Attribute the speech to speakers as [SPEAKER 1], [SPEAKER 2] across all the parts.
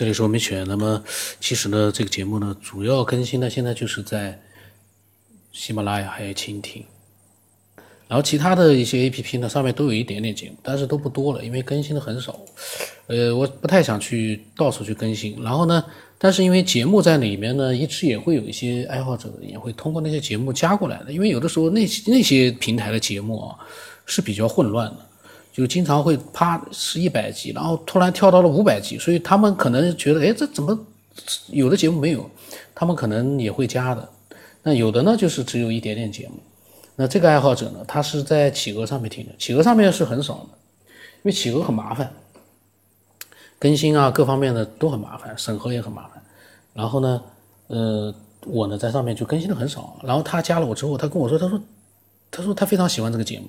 [SPEAKER 1] 这里是文明犬。那么，其实呢，这个节目呢，主要更新呢，现在就是在喜马拉雅还有蜻蜓，然后其他的一些 A P P 呢，上面都有一点点节目，但是都不多了，因为更新的很少。呃，我不太想去到处去更新。然后呢，但是因为节目在里面呢，一直也会有一些爱好者也会通过那些节目加过来的，因为有的时候那那些平台的节目啊是比较混乱的。就经常会啪是一百集，然后突然跳到了五百集，所以他们可能觉得，哎，这怎么有的节目没有？他们可能也会加的。那有的呢，就是只有一点点节目。那这个爱好者呢，他是在企鹅上面听的，企鹅上面是很少的，因为企鹅很麻烦，更新啊各方面的都很麻烦，审核也很麻烦。然后呢，呃，我呢在上面就更新的很少。然后他加了我之后，他跟我说，他说，他说他非常喜欢这个节目。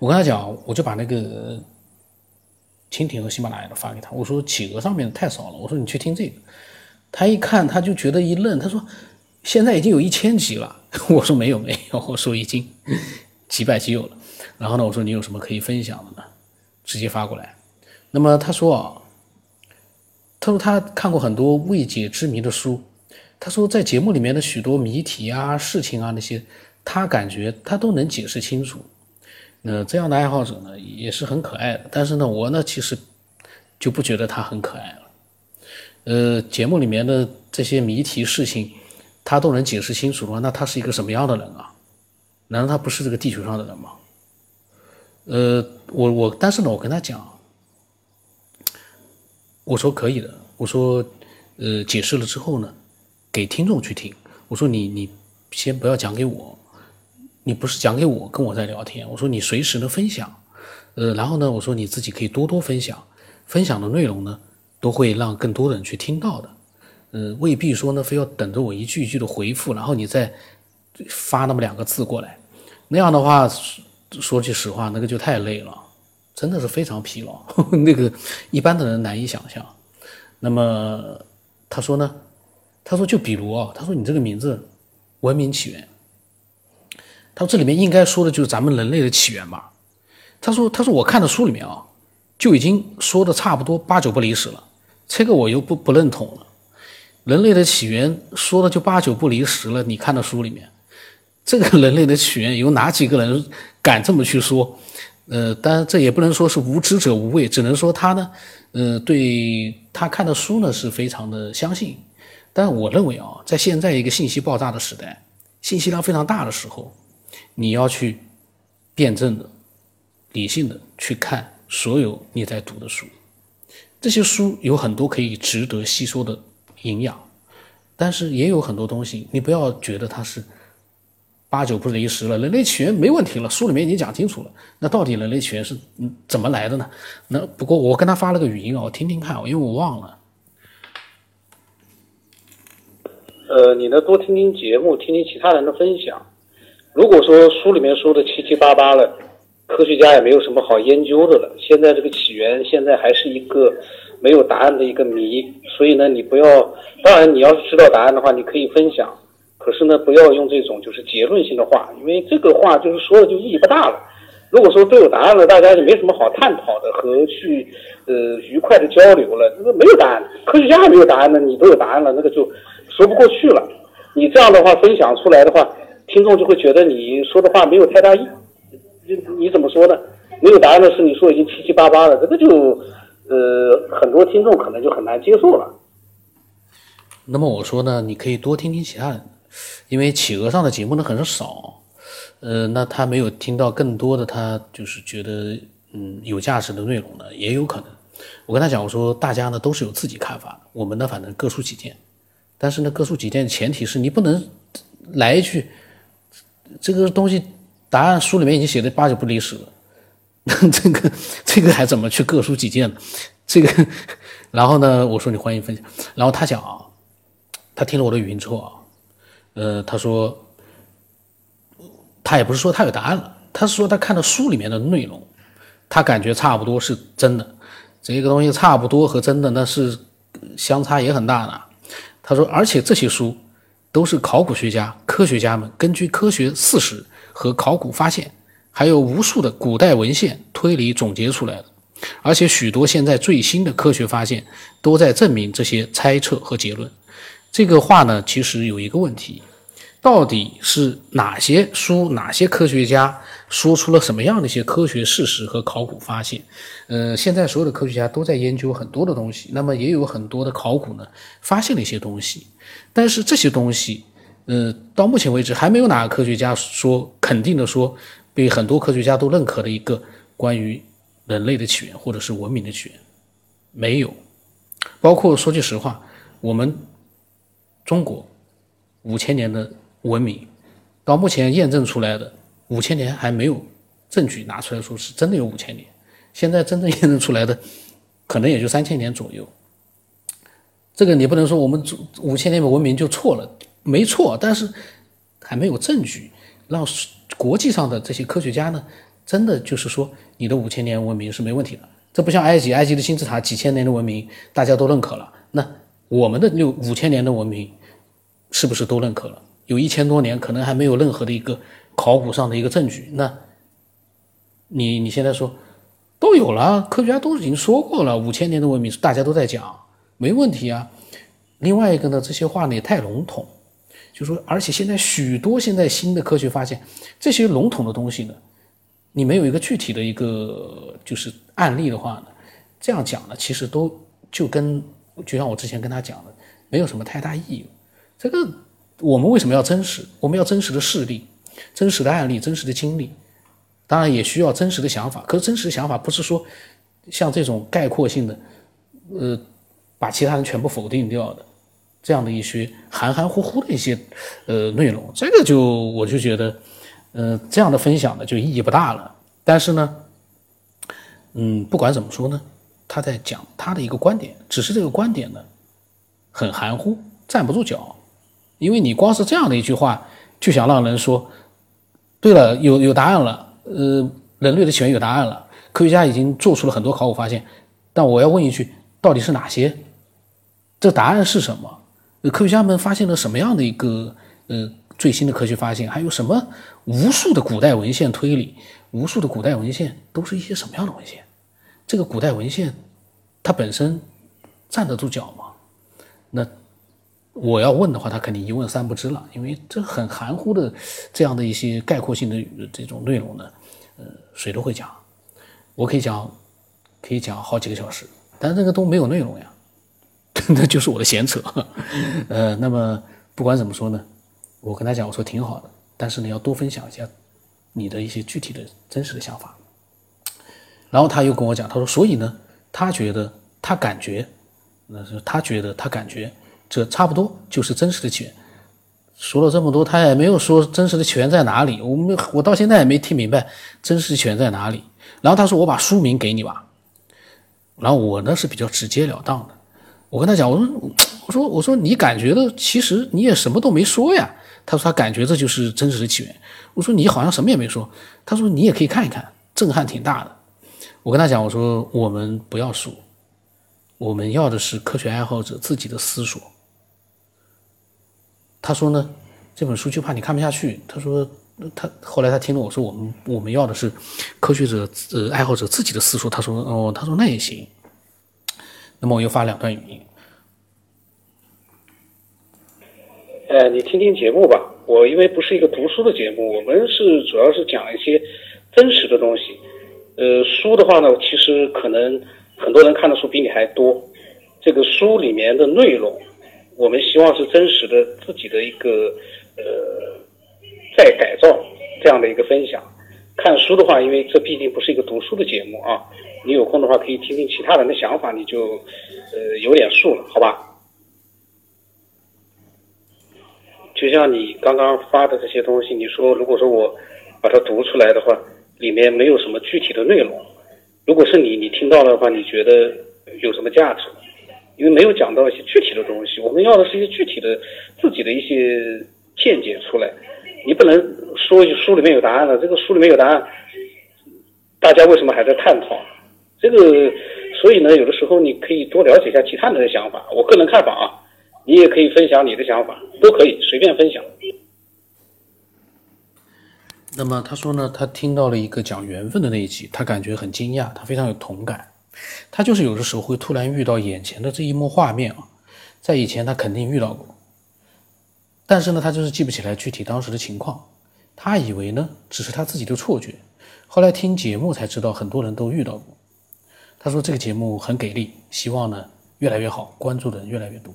[SPEAKER 1] 我跟他讲，我就把那个蜻蜓和喜马拉雅的发给他。我说企鹅上面太少了，我说你去听这个。他一看，他就觉得一愣，他说现在已经有一千集了。我说没有没有，我说已经几百集有了。然后呢，我说你有什么可以分享的呢？直接发过来。那么他说啊，他说他看过很多未解之谜的书，他说在节目里面的许多谜题啊、事情啊那些，他感觉他都能解释清楚。那这样的爱好者呢，也是很可爱的。但是呢，我呢其实就不觉得他很可爱了。呃，节目里面的这些谜题事情，他都能解释清楚的话，那他是一个什么样的人啊？难道他不是这个地球上的人吗？呃，我我，但是呢，我跟他讲，我说可以的。我说，呃，解释了之后呢，给听众去听。我说你你先不要讲给我。你不是讲给我跟我在聊天，我说你随时的分享，呃，然后呢，我说你自己可以多多分享，分享的内容呢，都会让更多的人去听到的，呃，未必说呢非要等着我一句一句的回复，然后你再发那么两个字过来，那样的话，说句实话，那个就太累了，真的是非常疲劳，那个一般的人难以想象。那么他说呢，他说就比如啊，他说你这个名字文明起源。他说：“这里面应该说的就是咱们人类的起源吧？”他说：“他说我看的书里面啊，就已经说的差不多八九不离十了。这个我又不不认同了。人类的起源说的就八九不离十了。你看的书里面，这个 人类的起源有哪几个人敢这么去说？呃，当然这也不能说是无知者无畏，只能说他呢，呃，对他看的书呢是非常的相信。但我认为啊，在现在一个信息爆炸的时代，信息量非常大的时候。”你要去辩证的、理性的去看所有你在读的书，这些书有很多可以值得吸收的营养，但是也有很多东西，你不要觉得它是八九不离十了。人类起源没问题了，书里面已经讲清楚了。那到底人类起源是怎么来的呢？那不过我跟他发了个语音啊，我听听看，因为我忘了。
[SPEAKER 2] 呃，你呢多听听节目，听听其他人的分享。如果说书里面说的七七八八了，科学家也没有什么好研究的了。现在这个起源现在还是一个没有答案的一个谜，所以呢，你不要，当然你要是知道答案的话，你可以分享，可是呢，不要用这种就是结论性的话，因为这个话就是说了就意义不大了。如果说都有答案了，大家就没什么好探讨的和去呃愉快的交流了。这个没有答案，科学家还没有答案呢，你都有答案了，那个就说不过去了。你这样的话分享出来的话。听众就会觉得你说的话没有太大意，你你怎么说呢？没有答案的是你说已经七七八八了，这个就呃很多听众可能就很难接受了。
[SPEAKER 1] 那么我说呢，你可以多听听其他人，因为企鹅上的节目呢很少，呃，那他没有听到更多的，他就是觉得嗯有价值的内容呢，也有可能。我跟他讲，我说大家呢都是有自己看法的，我们呢反正各抒己见，但是呢各抒己见的前提是你不能来一句。这个东西答案书里面已经写的八九不离十了，这个这个还怎么去各抒己见呢？这个，然后呢，我说你欢迎分享，然后他讲啊，他听了我的语音之后啊，呃，他说他也不是说他有答案了，他是说他看到书里面的内容，他感觉差不多是真的，这个东西差不多和真的那是相差也很大的。他说，而且这些书。都是考古学家、科学家们根据科学事实和考古发现，还有无数的古代文献推理总结出来的。而且许多现在最新的科学发现都在证明这些猜测和结论。这个话呢，其实有一个问题，到底是哪些书、哪些科学家说出了什么样的一些科学事实和考古发现？呃，现在所有的科学家都在研究很多的东西，那么也有很多的考古呢，发现了一些东西，但是这些东西，呃，到目前为止还没有哪个科学家说肯定的说，被很多科学家都认可的一个关于人类的起源或者是文明的起源，没有。包括说句实话，我们。中国五千年的文明，到目前验证出来的五千年还没有证据拿出来说是真的有五千年。现在真正 验证出来的可能也就三千年左右。这个你不能说我们五千年的文明就错了，没错，但是还没有证据让国际上的这些科学家呢，真的就是说你的五千年文明是没问题的。这不像埃及，埃及的金字塔几千年的文明大家都认可了，那我们的六五千年的文明。是不是都认可了？有一千多年，可能还没有任何的一个考古上的一个证据。那，你你现在说都有了，科学家都已经说过了，五千年的文明大家都在讲，没问题啊。另外一个呢，这些话呢也太笼统，就说而且现在许多现在新的科学发现，这些笼统的东西呢，你没有一个具体的一个就是案例的话呢，这样讲呢，其实都就跟就像我之前跟他讲的，没有什么太大意义。这个我们为什么要真实？我们要真实的事例、真实的案例、真实的经历，当然也需要真实的想法。可是真实的想法不是说像这种概括性的，呃，把其他人全部否定掉的这样的一些含含糊糊的一些呃内容。这个就我就觉得，呃，这样的分享呢就意义不大了。但是呢，嗯，不管怎么说呢，他在讲他的一个观点，只是这个观点呢很含糊，站不住脚。因为你光是这样的一句话，就想让人说，对了，有有答案了，呃，人类的起源有答案了，科学家已经做出了很多考古发现，但我要问一句，到底是哪些？这答案是什么？科学家们发现了什么样的一个呃最新的科学发现？还有什么无数的古代文献推理？无数的古代文献都是一些什么样的文献？这个古代文献它本身站得住脚吗？那？我要问的话，他肯定一问三不知了，因为这很含糊的这样的一些概括性的这种内容呢，呃，谁都会讲，我可以讲，可以讲好几个小时，但这个都没有内容呀，那就是我的闲扯，呃，那么不管怎么说呢，我跟他讲，我说挺好的，但是你要多分享一下你的一些具体的真实的想法，然后他又跟我讲，他说，所以呢，他觉得他感觉，那是他觉得他感觉。这差不多就是真实的起源。说了这么多，他也没有说真实的起源在哪里。我们我到现在也没听明白真实的起源在哪里。然后他说：“我把书名给你吧。”然后我呢是比较直截了当的，我跟他讲：“我说，我说，我说你感觉的，其实你也什么都没说呀。”他说：“他感觉这就是真实的起源。”我说：“你好像什么也没说。”他说：“你也可以看一看，震撼挺大的。”我跟他讲：“我说我们不要书，我们要的是科学爱好者自己的思索。”他说呢，这本书就怕你看不下去。他说，他后来他听了我说，我们我们要的是科学者呃爱好者自己的私书。他说，哦，他说那也行。那么我又发两段语音。
[SPEAKER 2] 呃，你听听节目吧。我因为不是一个读书的节目，我们是主要是讲一些真实的东西。呃，书的话呢，其实可能很多人看的书比你还多。这个书里面的内容。我们希望是真实的自己的一个呃再改造这样的一个分享。看书的话，因为这毕竟不是一个读书的节目啊，你有空的话可以听听其他人的想法，你就呃有点数了，好吧？就像你刚刚发的这些东西，你说如果说我把它读出来的话，里面没有什么具体的内容，如果是你你听到的话，你觉得有什么价值？因为没有讲到一些具体的东西，我们要的是一些具体的自己的一些见解出来。你不能说书里面有答案了，这个书里面有答案，大家为什么还在探讨？这个，所以呢，有的时候你可以多了解一下其他人的想法。我个人看法啊，你也可以分享你的想法，都可以随便分享。
[SPEAKER 1] 那么他说呢，他听到了一个讲缘分的那一集，他感觉很惊讶，他非常有同感。他就是有的时候会突然遇到眼前的这一幕画面啊，在以前他肯定遇到过，但是呢，他就是记不起来具体当时的情况。他以为呢只是他自己的错觉，后来听节目才知道很多人都遇到过。他说这个节目很给力，希望呢越来越好，关注的人越来越多。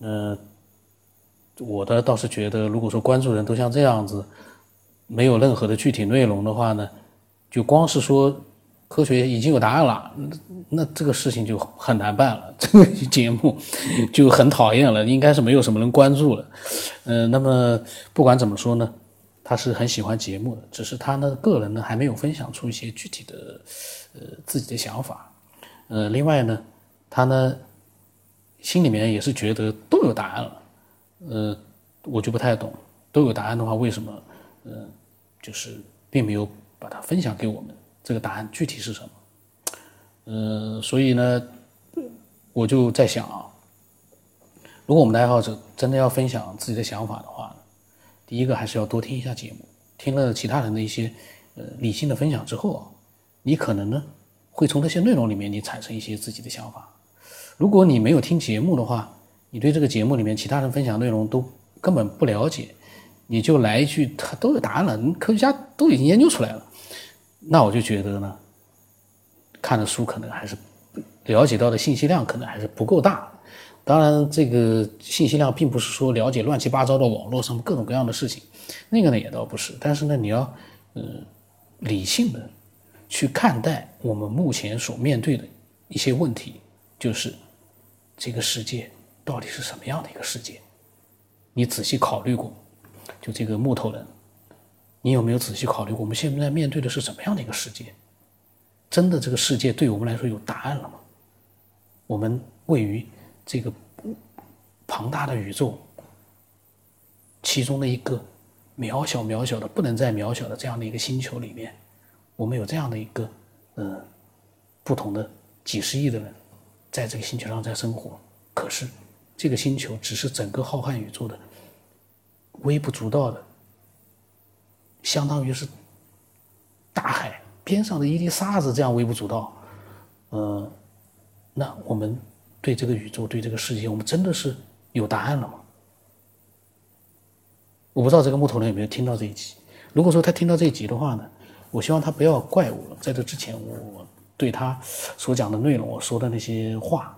[SPEAKER 1] 嗯，我的倒是觉得，如果说关注人都像这样子，没有任何的具体内容的话呢，就光是说科学已经有答案了，那这个事情就很难办了，这个 节目就很讨厌了，应该是没有什么人关注了。嗯，那么不管怎么说呢？他是很喜欢节目的，只是他呢个人呢还没有分享出一些具体的呃自己的想法，呃，另外呢，他呢心里面也是觉得都有答案了，呃，我就不太懂，都有答案的话，为什么呃就是并没有把它分享给我们？这个答案具体是什么？呃，所以呢，我就在想啊，如果我们的爱好者真的要分享自己的想法的话。第一个还是要多听一下节目，听了其他人的一些呃理性的分享之后啊，你可能呢会从这些内容里面你产生一些自己的想法。如果你没有听节目的话，你对这个节目里面其他人分享内容都根本不了解，你就来一句他都有答案了，科学家都已经研究出来了，那我就觉得呢，看的书可能还是了解到的信息量可能还是不够大。当然，这个信息量并不是说了解乱七八糟的网络上各种各样的事情，那个呢也倒不是。但是呢，你要嗯理性的去看待我们目前所面对的一些问题，就是这个世界到底是什么样的一个世界？你仔细考虑过？就这个木头人，你有没有仔细考虑我们现在面对的是什么样的一个世界？真的这个世界对我们来说有答案了吗？我们位于。这个庞大的宇宙，其中的一个渺小渺小的不能再渺小的这样的一个星球里面，我们有这样的一个呃不同的几十亿的人在这个星球上在生活。可是这个星球只是整个浩瀚宇宙的微不足道的，相当于是大海边上的一粒沙子这样微不足道。呃，那我们。对这个宇宙，对这个世界，我们真的是有答案了吗？我不知道这个木头人有没有听到这一集。如果说他听到这一集的话呢，我希望他不要怪我。在这之前，我对他所讲的内容，我说的那些话，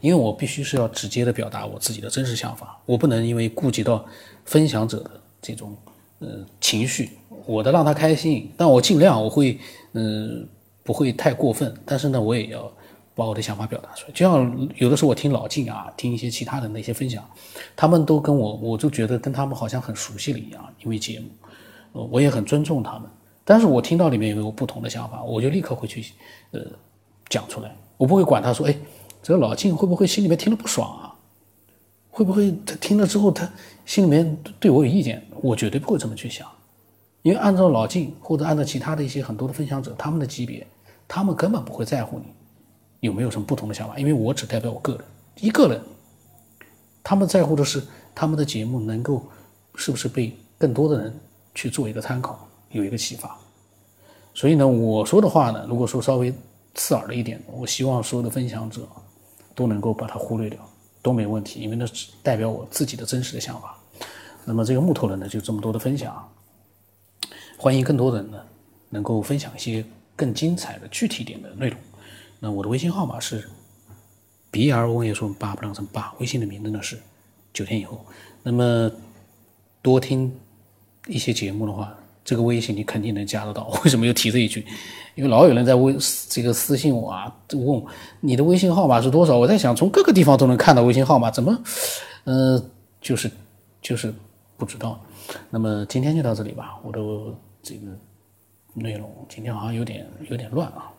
[SPEAKER 1] 因为我必须是要直接的表达我自己的真实想法，我不能因为顾及到分享者的这种呃情绪，我的让他开心，但我尽量我会嗯不会太过分，但是呢，我也要。把我的想法表达出来，就像有的时候我听老静啊，听一些其他的那些分享，他们都跟我，我就觉得跟他们好像很熟悉了一样，因为节目，我也很尊重他们。但是我听到里面有没有不同的想法，我就立刻会去，呃，讲出来，我不会管他说，哎，这个老静会不会心里面听了不爽啊？会不会他听了之后他心里面对我有意见？我绝对不会这么去想，因为按照老晋或者按照其他的一些很多的分享者他们的级别，他们根本不会在乎你。有没有什么不同的想法？因为我只代表我个人，一个人，他们在乎的是他们的节目能够是不是被更多的人去做一个参考，有一个启发。所以呢，我说的话呢，如果说稍微刺耳了一点，我希望所有的分享者都能够把它忽略掉，都没问题，因为那只代表我自己的真实的想法。那么这个木头人呢，就这么多的分享，欢迎更多人呢能够分享一些更精彩的具体点的内容。那我的微信号码是 B R O 也说八不让成八，微信的名字呢是九天以后。那么多听一些节目的话，这个微信你肯定能加得到。为什么又提这一句？因为老有人在微这个私信我啊，问我你的微信号码是多少？我在想，从各个地方都能看到微信号码，怎么，呃，就是就是不知道。那么今天就到这里吧，我的这个内容今天好像有点有点乱啊。